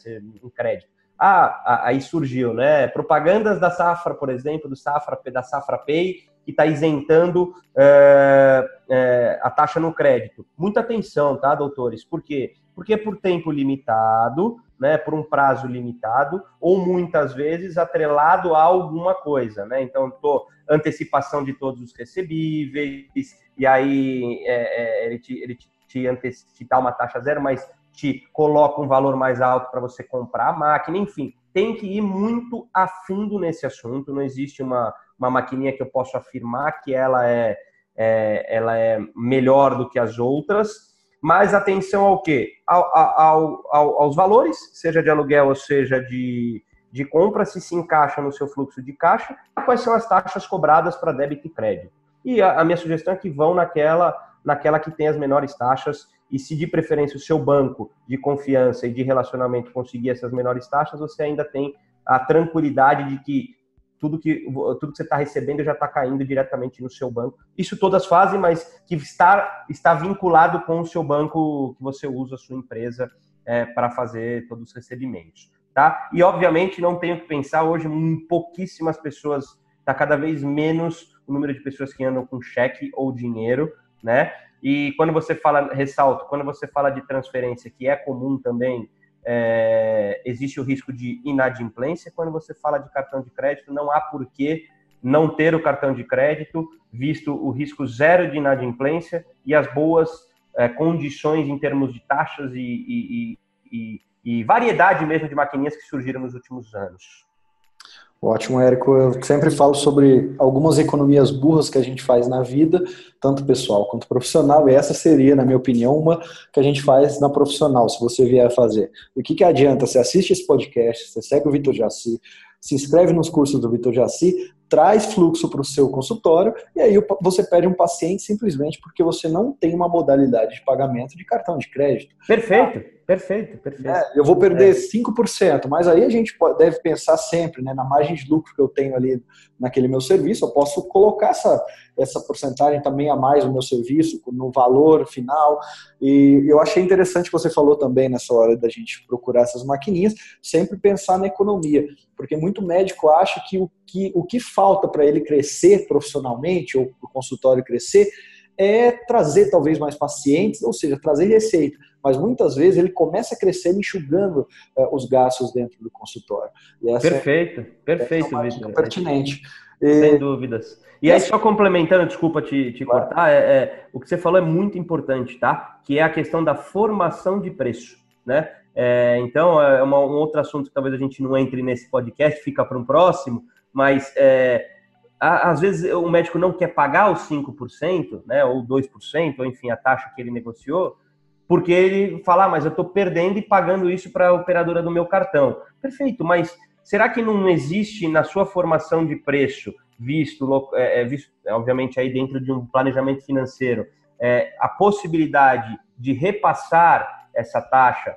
Em crédito. Ah, aí surgiu, né? Propagandas da Safra, por exemplo, do Safra, da Safra Pay, que está isentando é, é, a taxa no crédito. Muita atenção, tá, doutores? Por quê? Porque por tempo limitado, né, por um prazo limitado, ou muitas vezes atrelado a alguma coisa, né? Então, tô antecipação de todos os recebíveis, e aí é, é ele, te, ele te, te, te dá uma taxa zero, mas te coloca um valor mais alto para você comprar a máquina, enfim, tem que ir muito a fundo nesse assunto, não existe uma, uma maquininha que eu posso afirmar que ela é, é, ela é melhor do que as outras. mais atenção ao quê? Ao, ao, ao, aos valores, seja de aluguel ou seja de, de compra, se se encaixa no seu fluxo de caixa, quais são as taxas cobradas para débito e crédito. E a, a minha sugestão é que vão naquela, naquela que tem as menores taxas e se de preferência o seu banco de confiança e de relacionamento conseguir essas menores taxas, você ainda tem a tranquilidade de que tudo que, tudo que você está recebendo já está caindo diretamente no seu banco. Isso todas fazem, mas que está, está vinculado com o seu banco que você usa, a sua empresa, é, para fazer todos os recebimentos. Tá? E, obviamente, não tenho que pensar hoje pouquíssimas pessoas, está cada vez menos o número de pessoas que andam com cheque ou dinheiro, né? E quando você fala, ressalto, quando você fala de transferência, que é comum também, é, existe o risco de inadimplência. Quando você fala de cartão de crédito, não há por que não ter o cartão de crédito, visto o risco zero de inadimplência e as boas é, condições em termos de taxas e, e, e, e variedade mesmo de maquininhas que surgiram nos últimos anos. Ótimo, Érico. Eu sempre falo sobre algumas economias burras que a gente faz na vida, tanto pessoal quanto profissional, e essa seria, na minha opinião, uma que a gente faz na profissional, se você vier a fazer. O que, que adianta? Você assiste esse podcast, você segue o Vitor Jaci, se inscreve nos cursos do Vitor Jaci, traz fluxo para o seu consultório e aí você pede um paciente simplesmente porque você não tem uma modalidade de pagamento de cartão de crédito. Perfeito. Perfeito, perfeito. É, eu vou perder é. 5%, mas aí a gente deve pensar sempre né, na margem de lucro que eu tenho ali naquele meu serviço, eu posso colocar essa, essa porcentagem também a mais no meu serviço, no valor final. E eu achei interessante que você falou também nessa hora da gente procurar essas maquininhas, sempre pensar na economia, porque muito médico acha que o que, o que falta para ele crescer profissionalmente ou para o consultório crescer é trazer talvez mais pacientes, ou seja, trazer receita mas muitas vezes ele começa a crescer enxugando uh, os gastos dentro do consultório. perfeito, é, perfeito, é Vitor. pertinente. Sem dúvidas. E aí, só complementando, desculpa te, te claro. cortar, é, é, o que você falou é muito importante, tá? Que é a questão da formação de preço, né? É, então, é uma, um outro assunto que talvez a gente não entre nesse podcast, fica para um próximo, mas é, a, às vezes o médico não quer pagar os 5%, né, ou 2%, ou enfim, a taxa que ele negociou, porque ele fala, ah, mas eu estou perdendo e pagando isso para a operadora do meu cartão. Perfeito, mas será que não existe na sua formação de preço, visto, é, é, visto obviamente, aí dentro de um planejamento financeiro, é, a possibilidade de repassar essa taxa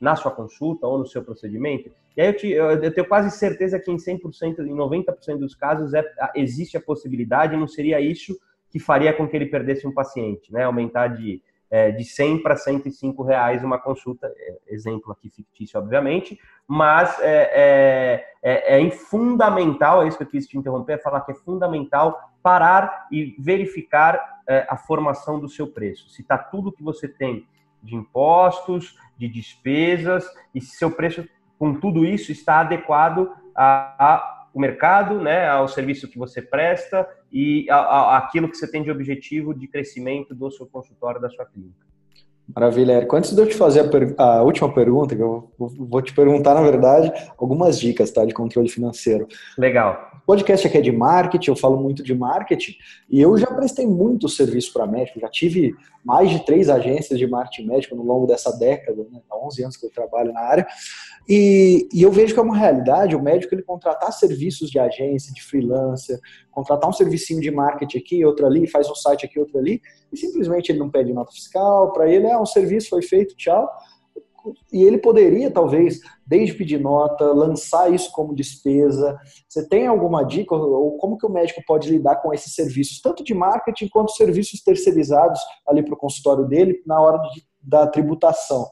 na sua consulta ou no seu procedimento? E aí eu, te, eu, eu tenho quase certeza que em 100%, em 90% dos casos, é, existe a possibilidade, não seria isso que faria com que ele perdesse um paciente, né? Aumentar de é, de 100 para 105 reais uma consulta, é, exemplo aqui fictício, obviamente, mas é, é, é, é fundamental, é isso que eu quis te interromper, é falar que é fundamental parar e verificar é, a formação do seu preço. Se está tudo que você tem de impostos, de despesas, e se seu preço, com tudo isso, está adequado a, a o mercado, né, ao serviço que você presta e a, a, aquilo que você tem de objetivo de crescimento do seu consultório, da sua clínica. Maravilha, Érico. Antes de eu te fazer a, a, última pergunta, que eu vou te perguntar, na verdade, algumas dicas tá, de controle financeiro. Legal. O podcast aqui é de marketing, eu falo muito de marketing, e eu já prestei muito serviço para médico, já tive mais de três agências de marketing médico no longo dessa década, né, há 11 anos que eu trabalho na área, e, e, eu vejo que é uma realidade o médico ele contratar serviços de agência, de freelancer, contratar um servicinho de marketing aqui, outro ali, faz um site aqui, outro ali, e simplesmente ele não pede nota fiscal, para ele é um serviço, foi feito, tchau. E ele poderia, talvez, desde pedir nota, lançar isso como despesa. Você tem alguma dica ou como que o médico pode lidar com esses serviços, tanto de marketing quanto serviços terceirizados ali para o consultório dele na hora de, da tributação?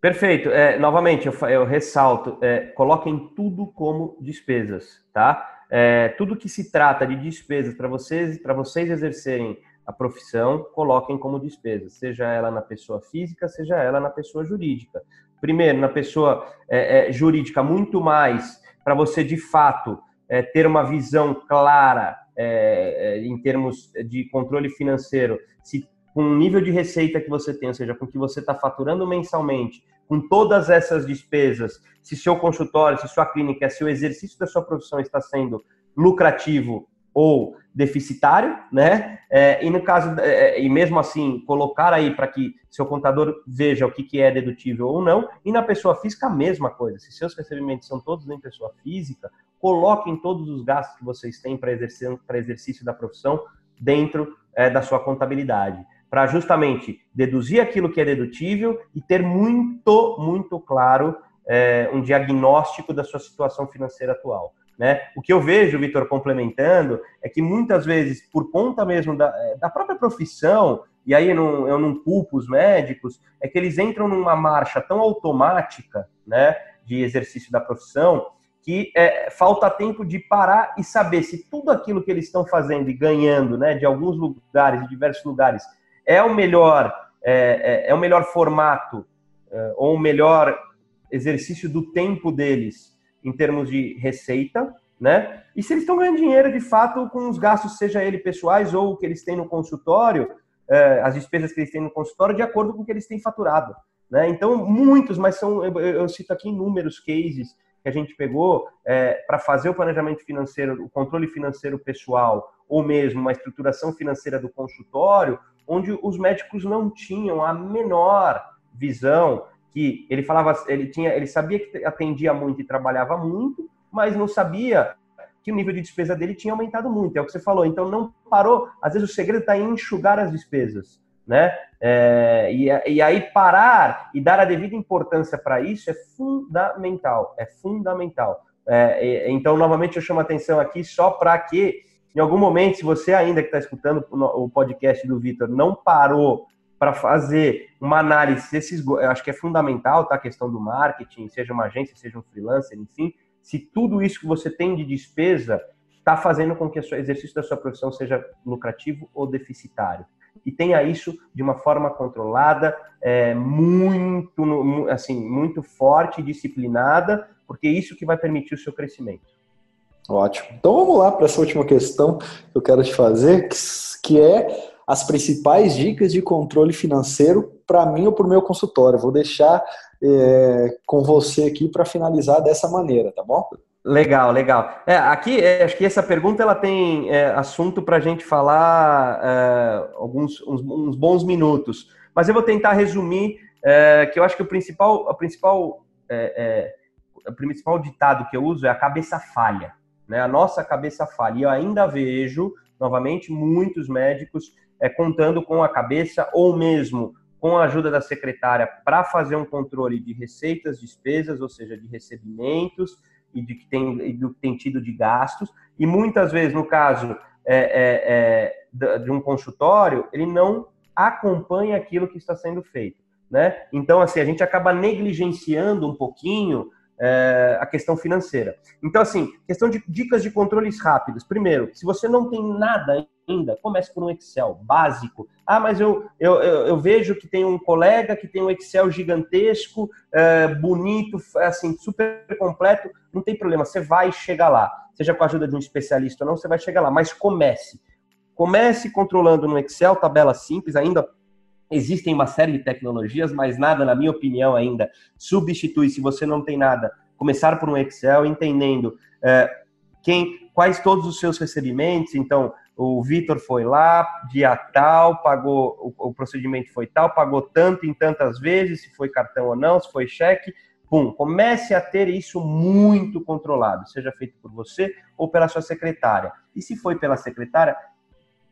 Perfeito. É, novamente, eu, eu ressalto, é, coloquem tudo como despesas, tá? É, tudo que se trata de despesas para vocês, para vocês exercerem a profissão, coloquem como despesas, seja ela na pessoa física, seja ela na pessoa jurídica. Primeiro, na pessoa é, é, jurídica, muito mais para você de fato é, ter uma visão clara em termos de controle financeiro, se com o nível de receita que você tem, ou seja, com o que você está faturando mensalmente, com todas essas despesas, se seu consultório, se sua clínica, se o exercício da sua profissão está sendo lucrativo ou deficitário, né? É, e no caso, é, e mesmo assim, colocar aí para que seu contador veja o que, que é dedutível ou não, e na pessoa física a mesma coisa. Se seus recebimentos são todos em pessoa física, coloquem todos os gastos que vocês têm para exercício, exercício da profissão dentro é, da sua contabilidade, para justamente deduzir aquilo que é dedutível e ter muito, muito claro é, um diagnóstico da sua situação financeira atual. Né? O que eu vejo, Vitor, complementando, é que muitas vezes, por conta mesmo da, é, da própria profissão, e aí eu não, eu não culpo os médicos, é que eles entram numa marcha tão automática né, de exercício da profissão que é, falta tempo de parar e saber se tudo aquilo que eles estão fazendo e ganhando né, de alguns lugares, de diversos lugares, é o melhor, é, é, é o melhor formato é, ou o melhor exercício do tempo deles em termos de receita, né? E se eles estão ganhando dinheiro de fato com os gastos, seja ele pessoais ou o que eles têm no consultório, eh, as despesas que eles têm no consultório, de acordo com o que eles têm faturado. Né? Então, muitos, mas são, eu, eu cito aqui inúmeros cases que a gente pegou é, para fazer o planejamento financeiro, o controle financeiro pessoal, ou mesmo uma estruturação financeira do consultório, onde os médicos não tinham a menor visão que ele falava, ele tinha, ele sabia que atendia muito e trabalhava muito, mas não sabia que o nível de despesa dele tinha aumentado muito. É o que você falou. Então não parou. Às vezes o segredo está em enxugar as despesas, né? É, e, e aí parar e dar a devida importância para isso é fundamental. É fundamental. É, então novamente eu chamo a atenção aqui só para que em algum momento, se você ainda que está escutando o podcast do Vitor não parou para fazer uma análise desses, eu acho que é fundamental, tá? A questão do marketing, seja uma agência, seja um freelancer, enfim, se tudo isso que você tem de despesa está fazendo com que o exercício da sua profissão seja lucrativo ou deficitário. E tenha isso de uma forma controlada, é, muito, assim, muito forte, disciplinada, porque é isso que vai permitir o seu crescimento. Ótimo. Então vamos lá para essa última questão que eu quero te fazer, que é as principais dicas de controle financeiro para mim ou para o meu consultório. Vou deixar é, com você aqui para finalizar dessa maneira, tá bom? Legal, legal. É, aqui, é, acho que essa pergunta ela tem é, assunto para a gente falar é, alguns uns, uns, bons minutos, mas eu vou tentar resumir é, que eu acho que o principal, a principal, é, o principal ditado que eu uso é a cabeça falha, né? A nossa cabeça falha. E eu ainda vejo, novamente, muitos médicos é, contando com a cabeça ou mesmo com a ajuda da secretária para fazer um controle de receitas, despesas, ou seja, de recebimentos e de que tem, e do que tem tido de gastos. E muitas vezes, no caso é, é, é, de um consultório, ele não acompanha aquilo que está sendo feito. Né? Então, assim, a gente acaba negligenciando um pouquinho é, a questão financeira. Então, assim, questão de dicas de controles rápidos. Primeiro, se você não tem nada ainda, comece por um Excel básico. Ah, mas eu, eu, eu, vejo que tem um colega que tem um Excel gigantesco, é, bonito, assim, super completo. Não tem problema, você vai chegar lá. Seja com a ajuda de um especialista ou não, você vai chegar lá. Mas comece. Comece controlando no Excel, tabela simples, ainda Existem uma série de tecnologias, mas nada, na minha opinião, ainda substitui, se você não tem nada, começar por um Excel, entendendo é, quem, quais todos os seus recebimentos. Então, o Vitor foi lá, dia tal, pagou, o, o, procedimento foi tal, pagou tanto em tantas vezes, se foi cartão ou não, se foi cheque. Pum, comece a ter isso muito controlado, seja feito por você ou pela sua secretária. E se foi pela secretária,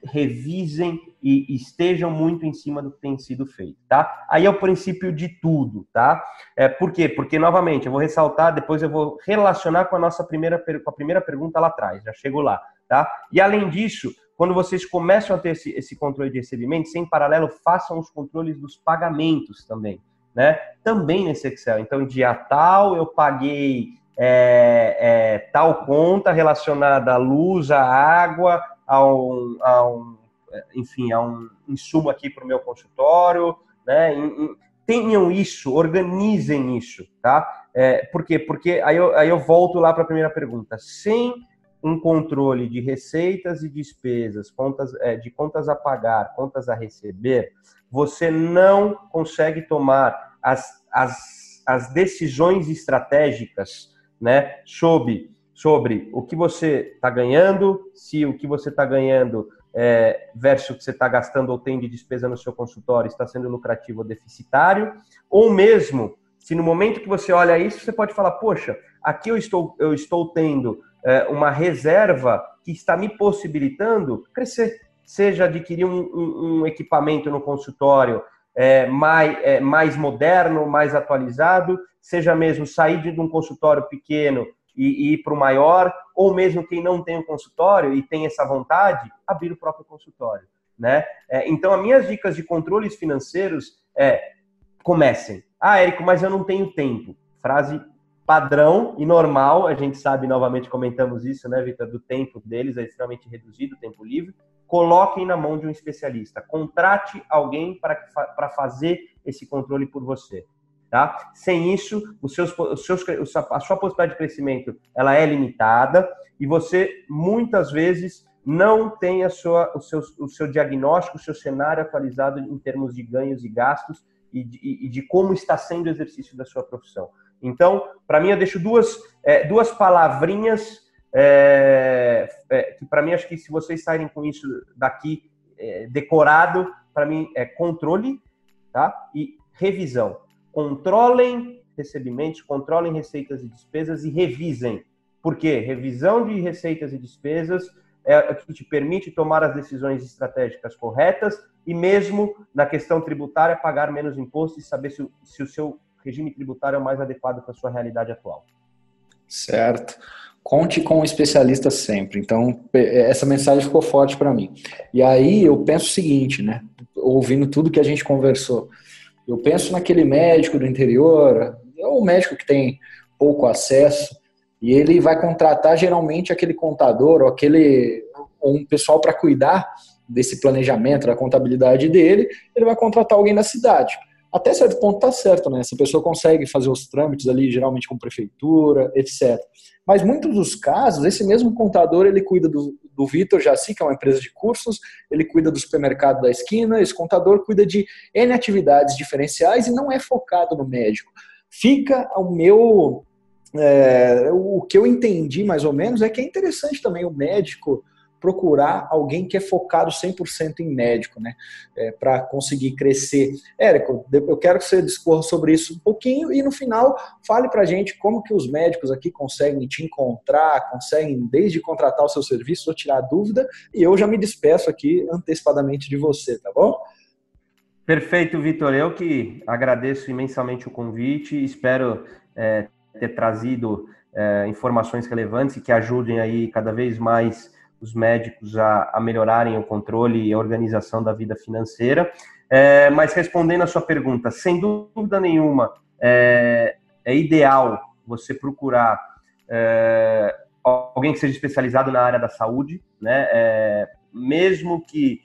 revisem e estejam muito em cima do que tem sido feito, tá? Aí é o princípio de tudo, tá? É, por quê? Porque, novamente, eu vou ressaltar, depois eu vou relacionar com a nossa primeira, com a primeira pergunta lá atrás, já chego lá, tá? E além disso, quando vocês começam a ter esse, esse controle de recebimento, em paralelo, façam os controles dos pagamentos também, né? Também nesse Excel. Então, dia tal, eu paguei é, é, tal conta relacionada à luz, à água, a um, a um enfim, a um insumo aqui para o meu consultório, né? Tenham isso, organizem isso, tá? É, por quê? Porque aí eu, aí eu volto lá para a primeira pergunta. Sem um controle de receitas e despesas, contas, é, de contas a pagar, contas a receber, você não consegue tomar as, as, as decisões estratégicas né, sobre sobre o que você está ganhando, se o que você está ganhando é, versus o que você está gastando ou tem de despesa no seu consultório está sendo lucrativo ou deficitário, ou mesmo se no momento que você olha isso, você pode falar, poxa, aqui eu estou, eu estou tendo é, uma reserva que está me possibilitando crescer, seja adquirir um, um, um equipamento no consultório é, mais, é, mais moderno, mais atualizado, seja mesmo sair de um consultório pequeno e, e ir para o maior, ou mesmo quem não tem um consultório e tem essa vontade, abrir o próprio consultório. Né? É, então, as minhas dicas de controles financeiros é comecem. Ah, Érico, mas eu não tenho tempo. Frase padrão e normal, a gente sabe, novamente comentamos isso, né, Vitor, do tempo deles é extremamente reduzido, tempo livre. Coloquem na mão de um especialista. Contrate alguém para fazer esse controle por você. Tá? Sem isso, os seus, os seus, a sua possibilidade de crescimento ela é limitada e você muitas vezes não tem a sua, o, seu, o seu diagnóstico, o seu cenário atualizado em termos de ganhos e gastos e de, e de como está sendo o exercício da sua profissão. Então, para mim, eu deixo duas, é, duas palavrinhas é, é, que, para mim, acho que se vocês saírem com isso daqui é, decorado, para mim é controle tá? e revisão controlem recebimentos, controlem receitas e despesas e revisem. Por quê? Revisão de receitas e despesas é o que te permite tomar as decisões estratégicas corretas e mesmo na questão tributária pagar menos imposto e saber se, se o seu regime tributário é o mais adequado para a sua realidade atual. Certo. Conte com um especialista sempre. Então, essa mensagem ficou forte para mim. E aí eu penso o seguinte, né? Ouvindo tudo que a gente conversou. Eu penso naquele médico do interior, ou médico que tem pouco acesso, e ele vai contratar geralmente aquele contador ou aquele ou um pessoal para cuidar desse planejamento, da contabilidade dele, ele vai contratar alguém da cidade até certo ponto tá certo, né? Essa pessoa consegue fazer os trâmites ali, geralmente com prefeitura, etc. Mas muitos dos casos, esse mesmo contador, ele cuida do, do Vitor Jaci, que é uma empresa de cursos, ele cuida do supermercado da esquina, esse contador cuida de N atividades diferenciais e não é focado no médico. Fica o meu... É, o que eu entendi mais ou menos é que é interessante também o médico procurar alguém que é focado 100% em médico, né? É, para conseguir crescer. Érico, eu quero que você discorra sobre isso um pouquinho e no final fale para gente como que os médicos aqui conseguem te encontrar, conseguem desde contratar o seu serviço ou tirar dúvida e eu já me despeço aqui antecipadamente de você, tá bom? Perfeito, Vitor. Eu que agradeço imensamente o convite espero é, ter trazido é, informações relevantes e que ajudem aí cada vez mais os médicos a, a melhorarem o controle e a organização da vida financeira. É, mas respondendo a sua pergunta, sem dúvida nenhuma, é, é ideal você procurar é, alguém que seja especializado na área da saúde, né? É, mesmo que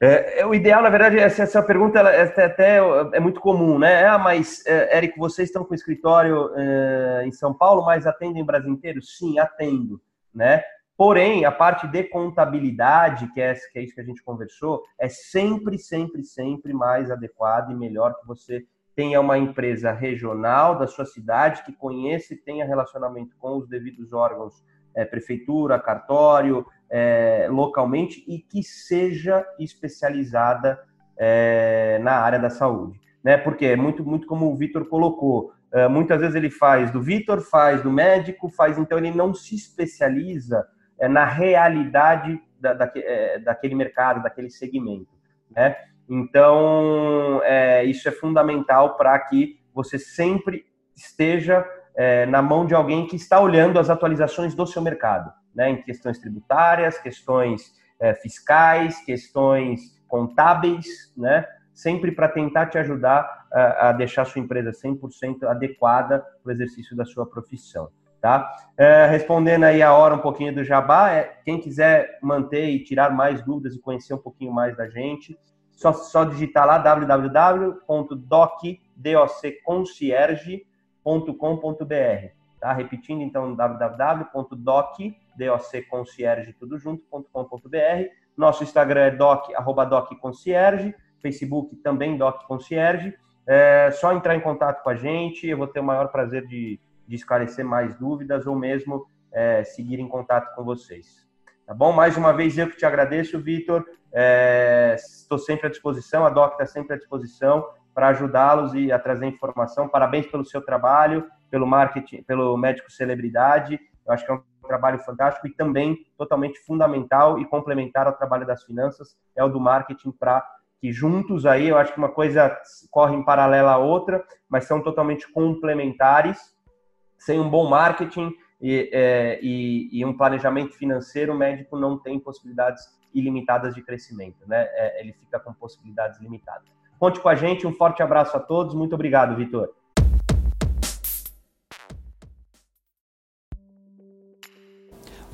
é, é, o ideal, na verdade, essa, essa pergunta ela, é até é muito comum, né? Ah, mas, é, Érico, vocês estão com escritório é, em São Paulo, mas atendem o Brasil inteiro? Sim, atendo, né? Porém, a parte de contabilidade, que é, que é isso que a gente conversou, é sempre, sempre, sempre mais adequado e melhor que você tenha uma empresa regional da sua cidade que conheça e tenha relacionamento com os devidos órgãos, é, prefeitura, cartório, é, localmente e que seja especializada é, na área da saúde. Né? Porque é muito, muito como o Vitor colocou, é, muitas vezes ele faz do Vitor, faz do médico, faz, então ele não se especializa na realidade da, da, é, daquele mercado, daquele segmento. Né? Então, é, isso é fundamental para que você sempre esteja é, na mão de alguém que está olhando as atualizações do seu mercado, né? em questões tributárias, questões é, fiscais, questões contábeis, né? sempre para tentar te ajudar a, a deixar a sua empresa 100% adequada para o exercício da sua profissão. Tá? É, respondendo aí a hora um pouquinho do Jabá, é, quem quiser manter e tirar mais dúvidas e conhecer um pouquinho mais da gente, só, só digitar lá www.docconcierge.com.br. Tá? Repetindo, então, www.docconcierge.com.br. Nosso Instagram é doc, arroba docconcierge, Facebook também docconcierge. É só entrar em contato com a gente, eu vou ter o maior prazer de de esclarecer mais dúvidas ou mesmo é, seguir em contato com vocês. Tá bom? Mais uma vez eu que te agradeço, Vitor. É, estou sempre à disposição, a DOC está sempre à disposição para ajudá-los e a trazer informação. Parabéns pelo seu trabalho, pelo marketing, pelo médico celebridade. Eu acho que é um trabalho fantástico e também totalmente fundamental e complementar ao trabalho das finanças é o do marketing para que juntos aí, eu acho que uma coisa corre em paralela à outra, mas são totalmente complementares. Sem um bom marketing e, é, e, e um planejamento financeiro, o médico não tem possibilidades ilimitadas de crescimento, né? É, ele fica com possibilidades limitadas. Conte com a gente, um forte abraço a todos, muito obrigado, Vitor.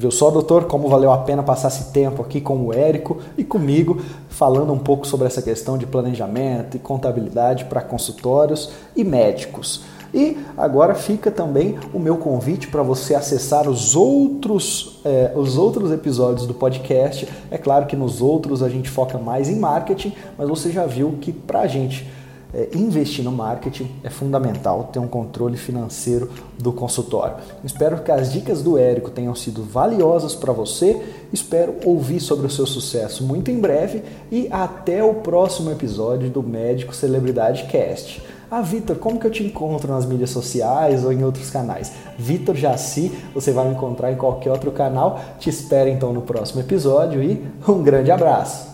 Viu só, doutor, como valeu a pena passar esse tempo aqui com o Érico e comigo, falando um pouco sobre essa questão de planejamento e contabilidade para consultórios e médicos. E agora fica também o meu convite para você acessar os outros, é, os outros episódios do podcast. É claro que nos outros a gente foca mais em marketing, mas você já viu que para a gente é, investir no marketing é fundamental ter um controle financeiro do consultório. Espero que as dicas do Érico tenham sido valiosas para você. Espero ouvir sobre o seu sucesso muito em breve e até o próximo episódio do Médico Celebridade Cast. Ah, Vitor, como que eu te encontro nas mídias sociais ou em outros canais? Vitor Jaci, você vai me encontrar em qualquer outro canal. Te espero então no próximo episódio e um grande abraço!